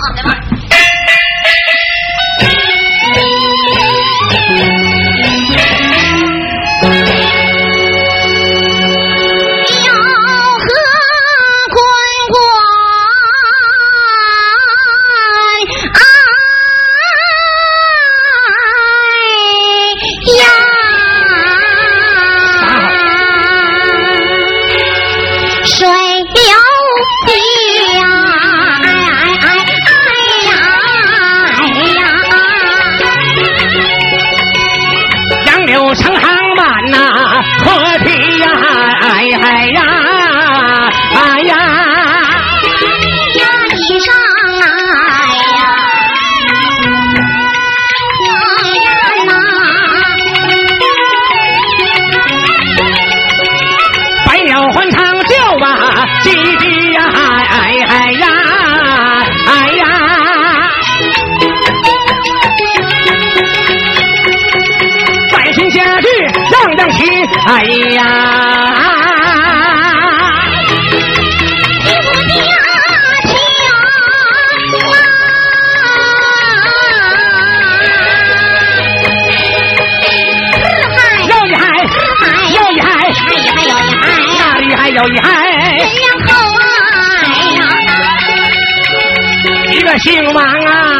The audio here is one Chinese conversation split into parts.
¿Qué 哎呀！又厉害，又厉害，又厉害，那厉害又厉害，人两口啊！一个姓王啊！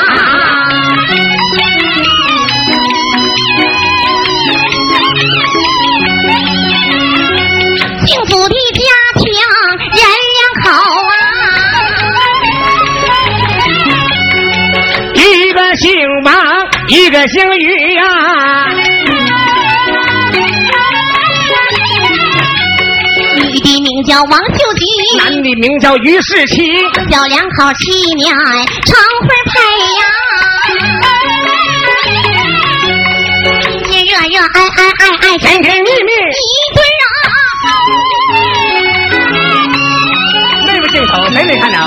个姓于呀。叫王秀吉，男的名叫于世奇，小两口七面常会配呀，热热爱爱爱爱，甜甜蜜蜜一对啊。那个镜头谁没看着？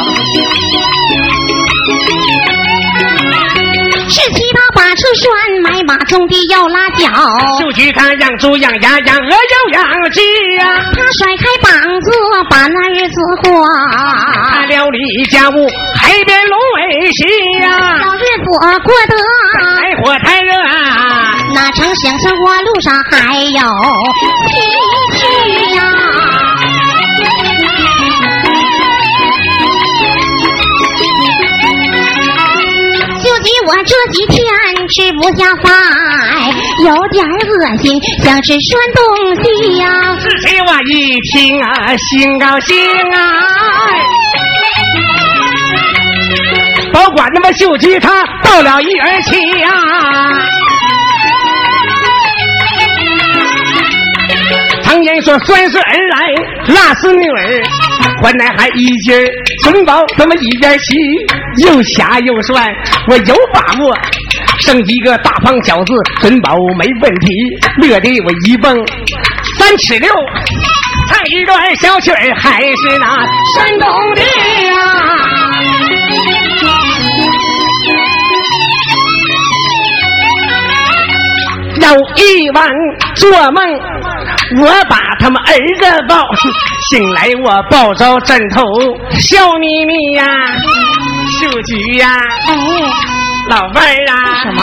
是七他把车拴，买马种地要拉脚。秀菊他养猪养鸭养鹅又养鸡呀。他甩开膀子把那日子过。他料理家务海边龙尾西呀。小日子过得太火太热啊。哪成想生活路上还有崎岖呀。你我这几天吃不下饭，有点恶心，想吃酸东西呀。是谁？我一听啊，心高兴啊！保管那么秀吉他到了一儿妻呀。常言说，酸是儿来，辣是女儿，换来还一劲儿。孙宝这么一边洗，又瞎又涮，我有把握生一个大胖小子，孙宝没问题。乐的我一蹦三尺六，唱一段小曲儿，还是那山东的呀。有一晚做梦，我把他们儿子抱。醒来我抱着枕头笑眯眯呀，秀菊呀，哎，老妹儿啊，什么？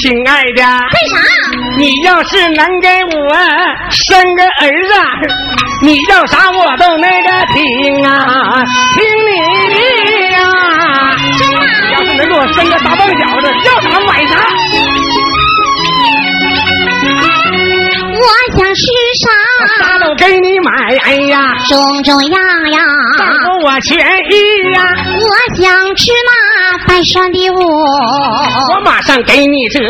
亲爱的，为啥？你要是能给我生个儿子，你要啥我都那个听啊，听你的呀。真的？要是能给我生个大棒小子，要啥买啥。我想吃啥，啥都给你买。哎呀，种种样样，我钱意呀。我想吃那白涮的我，我马上给你这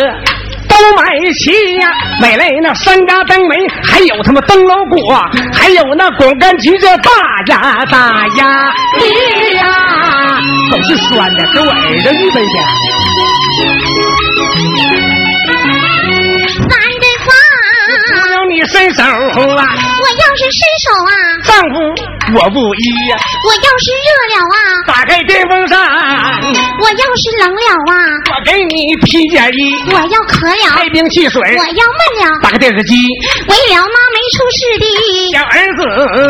都买齐呀，买来那山楂灯梅，还有他妈灯笼果，还有那果干橘这大呀大呀，哎呀，都是酸的，给我儿子一分钱。伸手啊，我要是伸手啊，丈夫我不依呀，我要是热了啊，打开电风扇，我要是冷了啊，我给你披件衣，我要渴了，开瓶汽水，我要闷了，打开电视机，为了妈没出世的。小儿子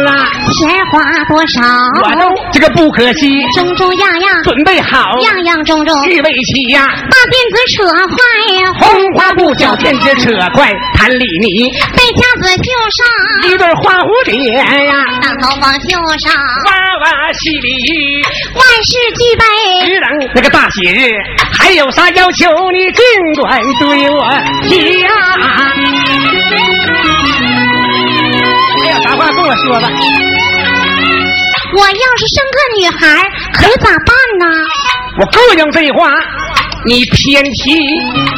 啊，钱花多少，我都这个不可惜，种种样样，准备好，样样种种，预备齐呀，把辫子扯坏呀，红花布小辫子扯坏，弹里你。被夹子绣上，一对花蝴蝶呀，大头发绣上，娃娃戏里万事俱备，只等那个大喜日，还有啥要求你尽管对我提呀。还有啥话跟我说吧。我要是生个女孩，可咋办呢？我膈应这话，你偏提，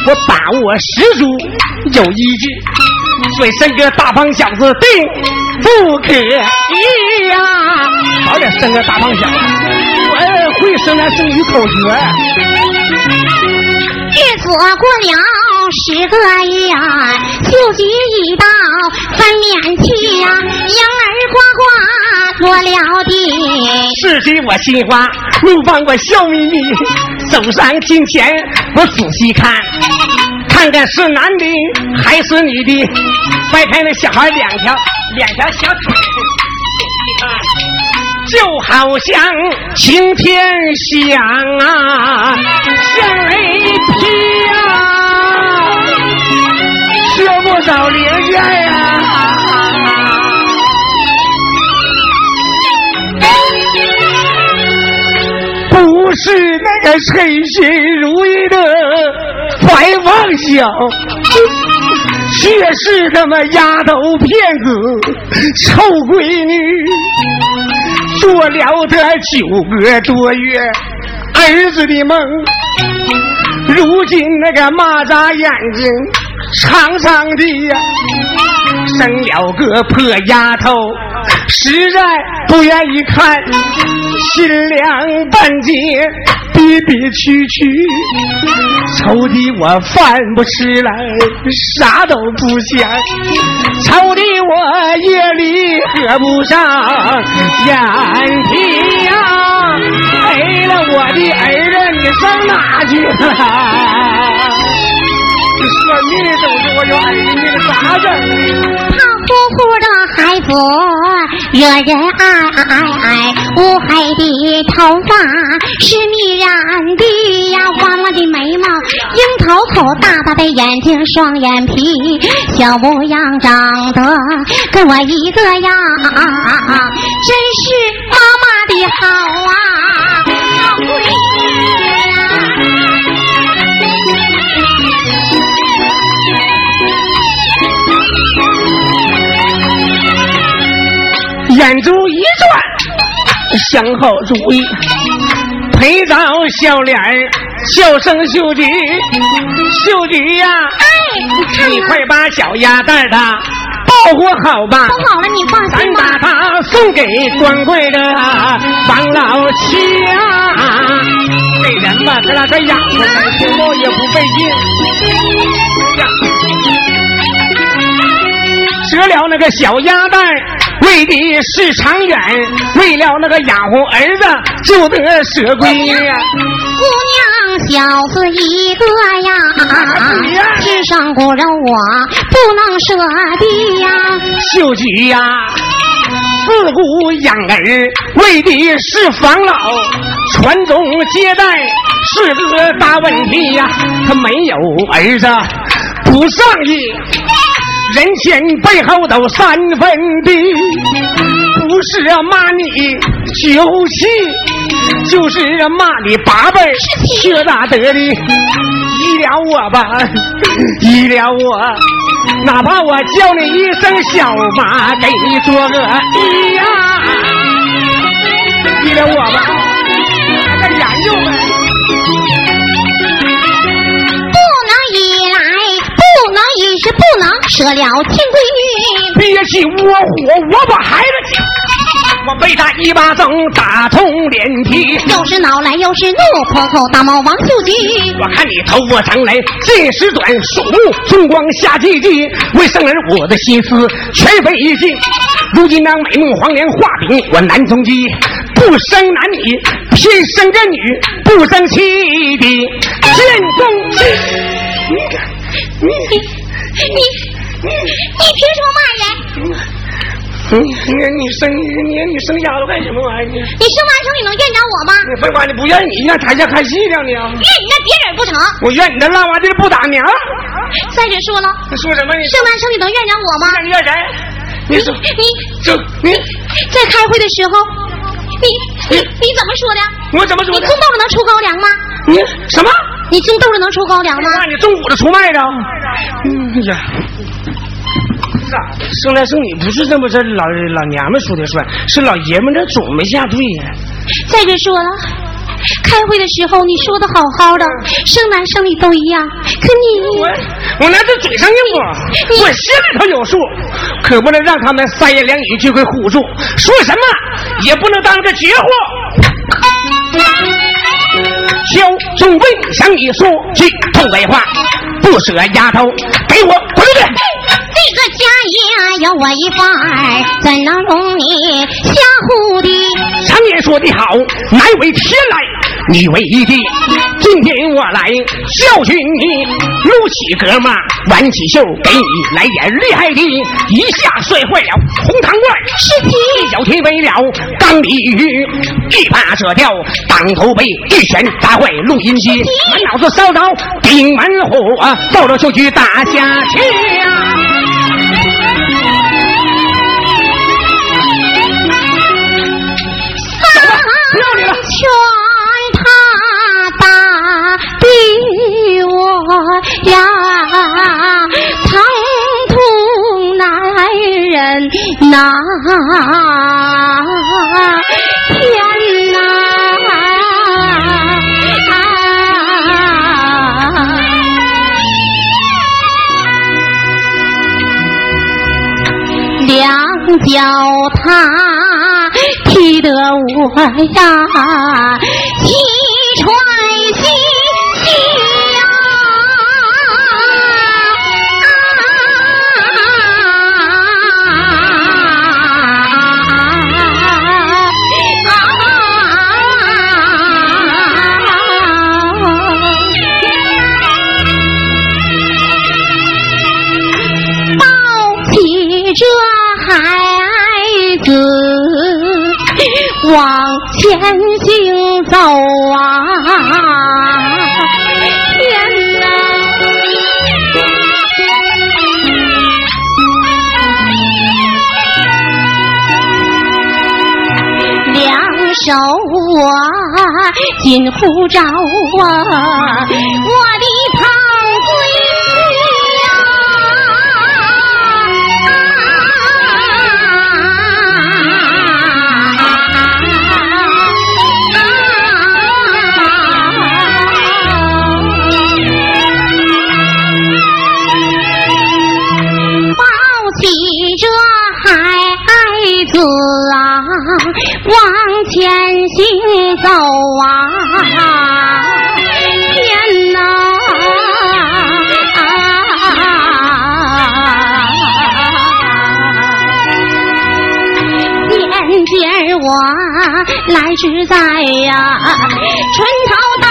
我把握十足有依据，所以生个大胖小子定不可以呀！早点生个大胖小子，我会生男生女口诀。日子过了十个月，秀菊已到分娩期呀，婴儿呱呱落了地。是谁我心花，怒放我笑眯眯，手上金钱我仔细看，看看是男的还是女的，掰开那小孩两条两条小腿，就好像晴天响啊，像雷劈啊，缺不少零件呀、不是那个称心如意的白望小，却是他妈丫头片子臭闺女，做了他九个多月儿子的梦，如今那个蚂蚱眼睛长长的呀，生了个破丫头，实在不愿意看，心凉半截，逼逼屈屈，愁的我饭不吃来，啥都不想，愁的我夜里合不上眼皮呀、没了我的儿子，你上哪去了？这算命的都是我有儿子，这咋整？胖乎乎的孩子惹人爱，乌黑的头发是蜜染的呀，弯弯的眉毛，樱桃口，大大的眼睛，双眼皮，小模样长得跟我一个样，真是妈妈的好啊，眼珠一转，向后注意，陪着笑脸儿，笑声秀菊，秀菊呀、哎，你看你快把小鸭蛋儿的保护好吧。都好了，你放咱心吧把。它送给光棍的王老七呀、这人吧，咱俩再养活他，听着也不费劲。呀折了那个小鸭蛋，为的是长远；为了那个养活儿子，就得舍闺女。姑娘小子一个呀，世上骨肉我不能舍的呀。秀菊呀，自古养儿为的是防老，传宗接代是个大问题呀。他没有儿子不上意，人前背后都三分地，不是啊骂你酒气，就是啊骂你八辈儿缺大德的。医疗我吧，医疗我，哪怕我叫你一声小妈，给你做个医呀，医疗我吧，再研究呗。不能舍了亲闺女。憋气窝火，我把孩子气。我被他一巴掌打通脸皮，又是恼来又是怒，破口大骂王秀吉。我看你头发长来见识短，鼠目春光夏季季，为生儿我的心思全费尽。如今当美梦黄连画饼，我难从机，不生男女，偏生个女，不生气的见中气。你你你你你凭什么骂人？你你你生你你生丫头干什么玩意儿？你生完成你能怨着我吗？你废话，你不怨你让台下看戏呢？你怨你那别人不成？我怨你那烂娃子不打你啊。再者说了，你说什么？你生完成你能怨着我吗？你怨谁？你说你你在开会的时候，你你你怎么说的？我怎么说的？你种豆子能出高粱吗？你什么？你种豆子能出高粱吗？那你种谷子出麦的？嗯呀。生男生女不是这么这老老娘们说的算，是老爷们这种没下对呀。再者说了，开会的时候你说的好好的，生男生女都一样，可你我我那是嘴上硬不，我心里头有数，可不能让他们三言两语就给唬住，说什么也不能当个绝货。小众位向你说句痛快话，不舍丫头，给我滚去！这个家业有我一半，怎能容你瞎胡的？常言说的好，乃为天来，女为弟。今天我来教训你，撸起胳膊，挽起袖，给你来点厉害的，一下摔坏了红糖罐。是一脚踢飞了缸鲤鱼，一把扯掉当头杯，一拳砸坏录音机，满脑子烧着顶门火，到了就去打下去。劝他天哪！两脚踏。踢得我呀，往前行走啊，天哪！两手我紧护着啊，我的往前行走啊，天哪！天边我来是在呀，春潮大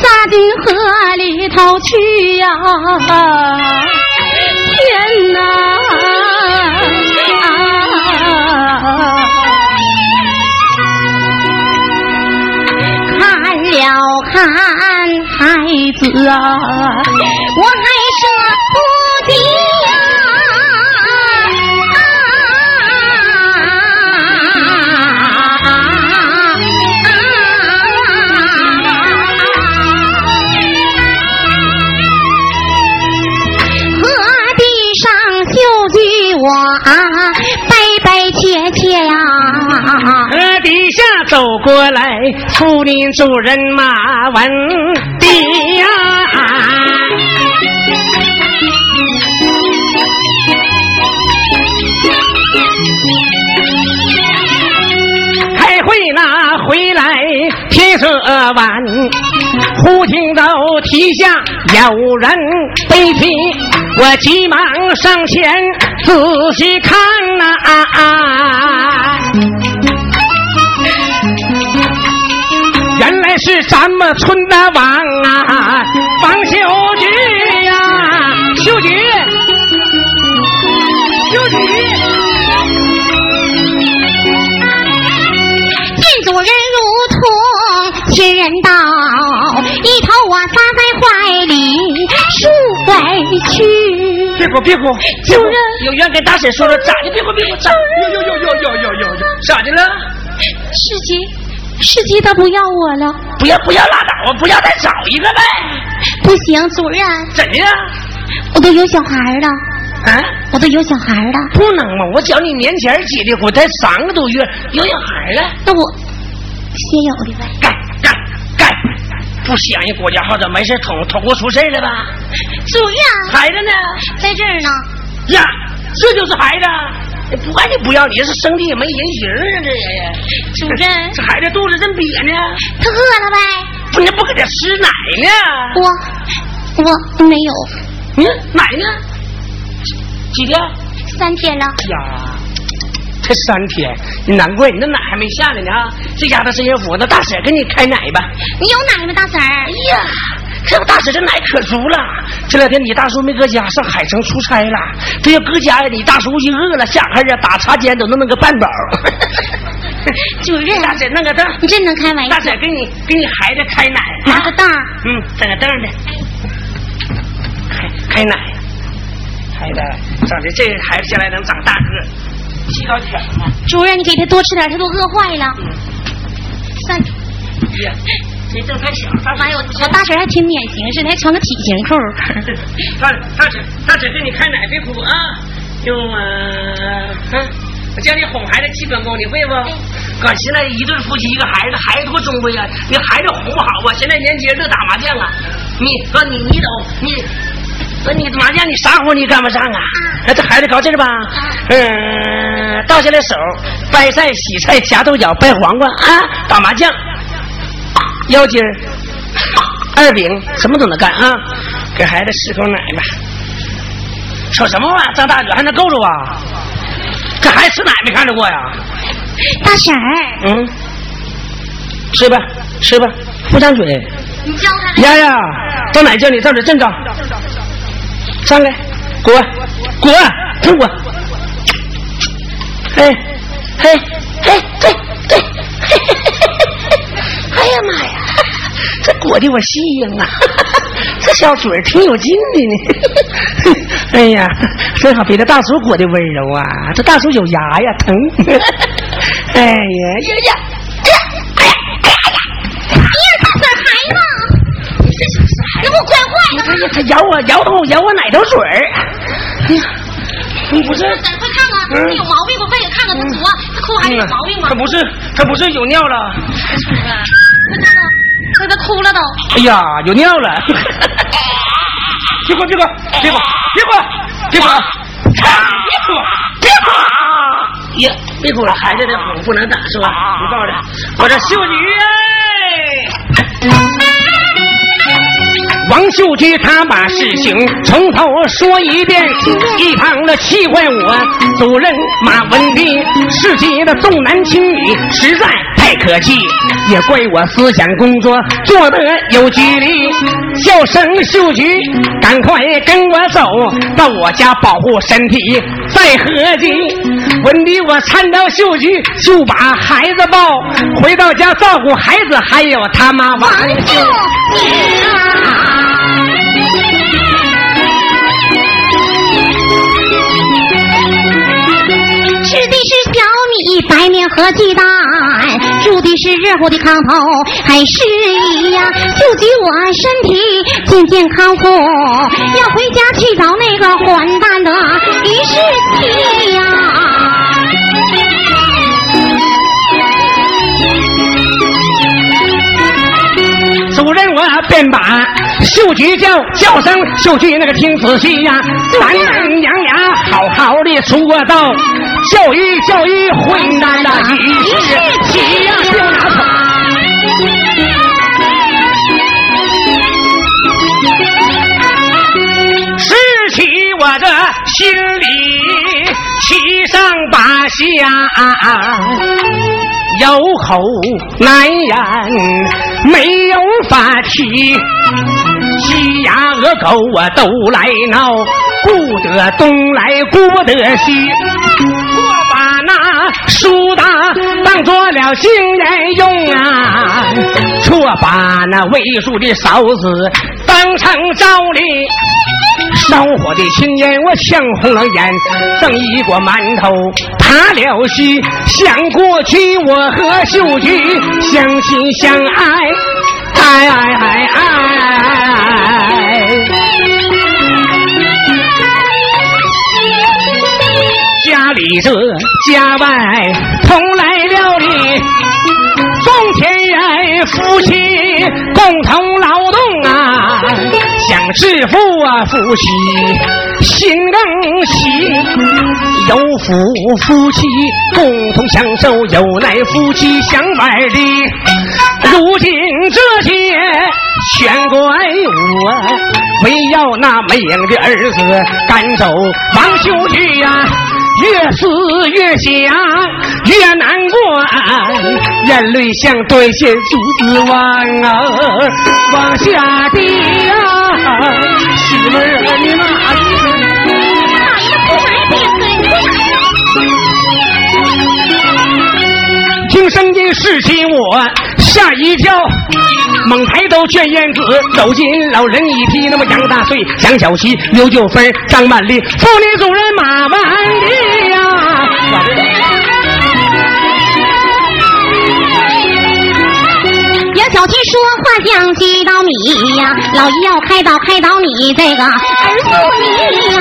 扎进河里头去呀！天哪！看了看孩子啊，我下走过来，树林主人马文迪呀。开会那，回来天色晚，忽听到梯下有人悲啼，我急忙上前仔细看呐、原来是咱们村的王啊，王秀菊呀，秀菊，秀菊。见主人如同天人道，一头我撒在怀里数回去。别哭别哭，主人有缘跟大婶说说，咋的？别哭别哭，咋？有有有有有有有有，咋的了？世杰，世杰他不要我了，不要不要拉倒啊！不要再找一个呗？不行，主任，怎的呀？我都有小孩了，啊？我都有小孩了，不能嘛！我叫你年前结的婚，才三个多月，有小孩了，那我先有的呗。干干干！不响应国家号召，没事捅捅过出事了吧？主任孩子呢？在这儿呢，呀，这就是孩子。不管你不要，你是生的也没人形啊！这也，主任这孩子肚子真瘪呢，他饿了呗？不，你不给他吃奶呢？我我没有，嗯，奶呢？几天？三天了。呀，才三天，难怪你那奶还没下来呢啊！这丫头真幸福，那大婶给你开奶吧。你有奶吗，大婶儿？哎呀，这大婶这奶可足了。这两天你大叔没搁家，上海城出差了。这要搁家呀，你大叔一饿了，下孩呀打茶间都能弄个半饱。主任，大婶弄个凳，你真能开玩笑大。婶给你给你孩子开奶啊拿个凳儿，嗯，整个凳儿的，开开奶。孩子长得这孩子将来能长大个，细高挑嘛。主任，你给他多吃点，他都饿坏了。三，呀，这凳太小，大妈有，我我大婶还挺典型似的，还穿个体型裤。大大婶大婶给你开奶，别哭啊！用呃，嗯，我教你哄孩子基本功，你会不？哥，现在一对夫妻一个孩子，孩子多珍贵啊！你孩子哄不好啊，现在年轻人乐打麻将啊，你哥你你懂你。那你麻将你啥活你干不上啊？那这孩子高兴吧？嗯，倒下来手，掰菜、洗菜、夹豆角、掰黄瓜啊，打麻将，腰筋儿、二饼，什么都能干啊！给孩子吃口奶吧。瞅什么玩意儿？张大嘴还能够着啊？这孩子吃奶没看着过呀？大婶儿，嗯，吃吧，吃吧，不张嘴。你教他的。丫丫，到哪叫你到这站着，上来，滚，滚，滚滚。嘿，嘿，嘿，对对，嘿嘿嘿嘿哎呀妈呀，这裹的我细呀啊！这小嘴儿挺有劲的呢。哎呀，正好比这大叔裹的温柔啊！这大叔有牙呀，疼。哎呀呀呀！哎呀哎呀哎呀！哎呀，大婶儿孩子，你这小死孩子！那我惯坏了。哎呀，他咬我，咬我，咬我奶头水儿。哎呀，你不是？快看看，他有毛病不？快点看看他足啊，他裤还有毛病吗他？不是，他不是有尿了。快看看，哭了都。哎呀，有尿了。别哭，别哭，别哭，别哭，别哭，别哭，别哭！呀，别哭了，孩子的哄不能打是吧？你抱着，我这秀女哎。王秀菊她把事情从头说一遍，一旁的气坏我主任马文斌，世界的重男轻女实在太可气，也怪我思想工作做得有距离。叫声秀菊，赶快跟我走到我家保护身体，再合计。文迪我搀到秀菊，就把孩子抱回到家照顾孩子，还有他妈王秀。吃的是小米、白面和鸡蛋，住的是热乎的炕头，还是一样，救济我身体健健康康，要回家去找那个混蛋的于世杰。便把秀菊叫叫声秀菊，那个听仔细呀，三三娘俩好好的说道，教育教育混蛋的一时气呀，就拿走。拾起我这心里七上八下。有口难言，没有法器，鸡鸭鹅狗啊都来闹，顾得东来顾得西，我把那书打当做了新人用啊，错把那未熟的嫂子当成招礼。烧火的青烟，我呛红了眼，蒸一锅馒头塌了稀。想过去我和秀菊相亲相爱，爱爱爱爱。家里这家外同来了哩，奉天人夫妻共同劳动啊。想致富啊，夫妻心更喜，有福夫妻共同享受，有难夫妻相伴的。如今这些全怪我，非要那没影的儿子赶走王秀菊呀，越思越想越难过，眼泪像断线珠子往啊往下滴呀。媳妇儿，你妈听声音是起我，吓一跳，猛抬头见燕子，走进老人一提，那么杨大岁、蒋小七、刘九芬、张曼丽，妇女主任马万丽呀。杨小七说话像几刀米呀，老姨要开导开导你这个儿子你呀。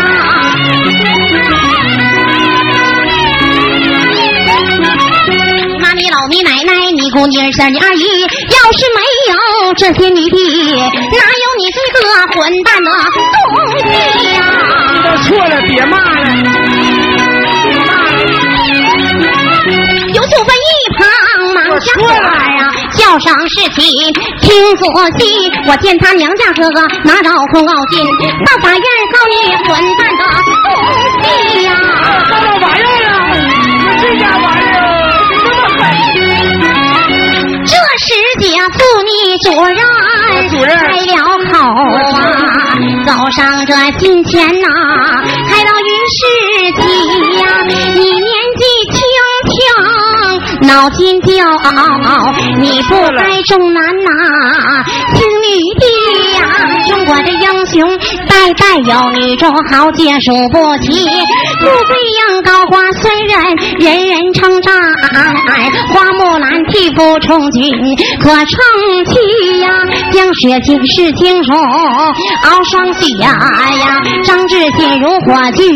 妈你老你奶奶你姑你儿婶你二姨，要是没有这些女的，哪有你这个混蛋的东西呀？你都错了，别骂了。有九分一旁忙下来呀。叫声事情，听仔细。我见他娘家哥哥拿着红袄巾，到法院告你混蛋的东西上这金钱呐，开到云世纪呀，你年纪轻轻。脑筋就，你不该重男呐，轻女的呀。中国的英雄代代有女中豪杰数不齐。富贵呀高花虽人人人称赞，花木兰替父从军可称奇呀。江雪尽是青红傲霜雪呀，张志新如火炬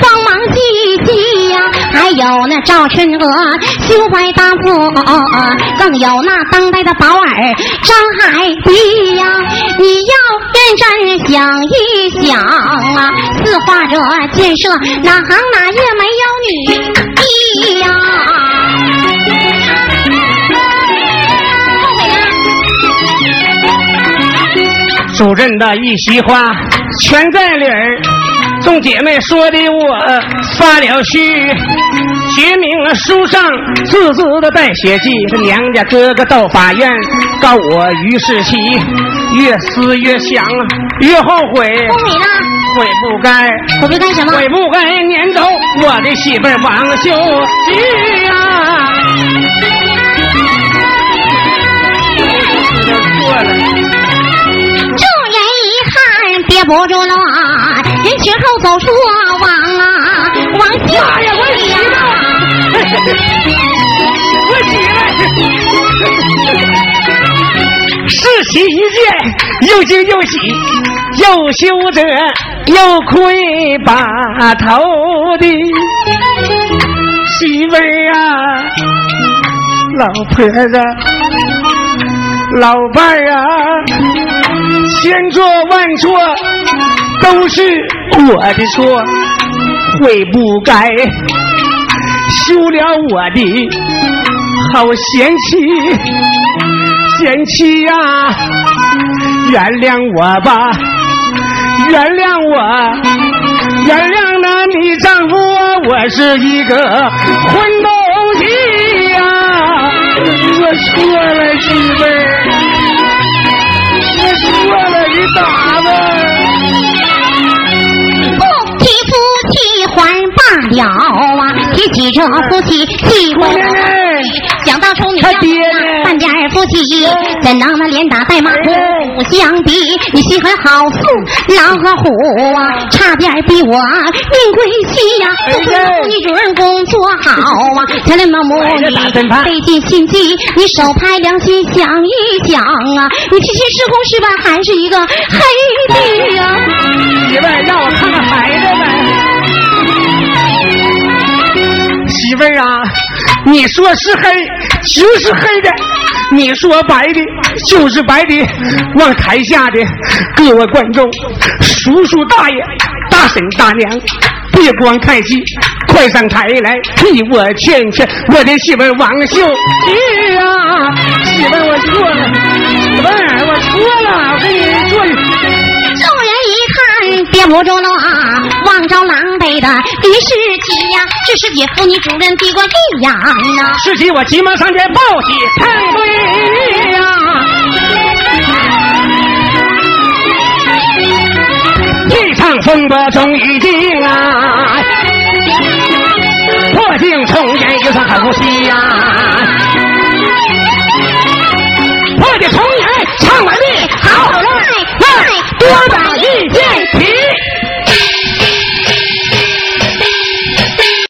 光芒熠熠呀。还有那赵春娥胸怀大富，更有那当代的宝儿张海碧呀。你要认真想一想啊，四化者建设哪。行哪业没有女呀！主任的一席话全在理儿，众姐妹说的我发了虚，写明了书上字字的带血迹。这娘家哥哥到法院告我于世奇，越思越想越后悔。后悔了。悔不该，悔不该什么？悔不该撵走我的媳妇王秀菊呀！众人一看憋不住了，人群后走出王啊，王秀菊呀！我起来！是喜一见，又惊又喜，又羞着又愧把头的媳妇儿啊，老婆子，老伴儿啊。千错万错都是我的错，悔不该休了我的好贤妻，贤妻呀，原谅我吧，原谅我，原谅了你丈夫，我是一个混蛋。你这夫妻气不想当初你他爹半点夫妻，怎能那连打带骂不相比？你心狠好似狼和虎啊，差点逼我命归西呀！不服你主人工作好啊，才能盲目你费尽心机，你手拍良心想一想啊，你这些失控失败还是一个黑的呀！媳妇，让我看看孩子呗。媳妇儿啊，你说是黑就是黑的，你说白的就是白的。望台下的各位观众、叔叔大爷、大婶大娘，别光看戏，快上台来替我劝劝我的媳妇儿王秀玉啊！媳妇儿，我错了，媳妇儿，我错了，我给你做。爹母中喽，望着狼狈的李世奇呀，这是姐妇女主任递过地洋呐。世奇，我急忙上前抱起太尉呀。一场风波终于定啊，破镜重圆又算好戏呀。破镜重圆唱完毕，好赖赖多板。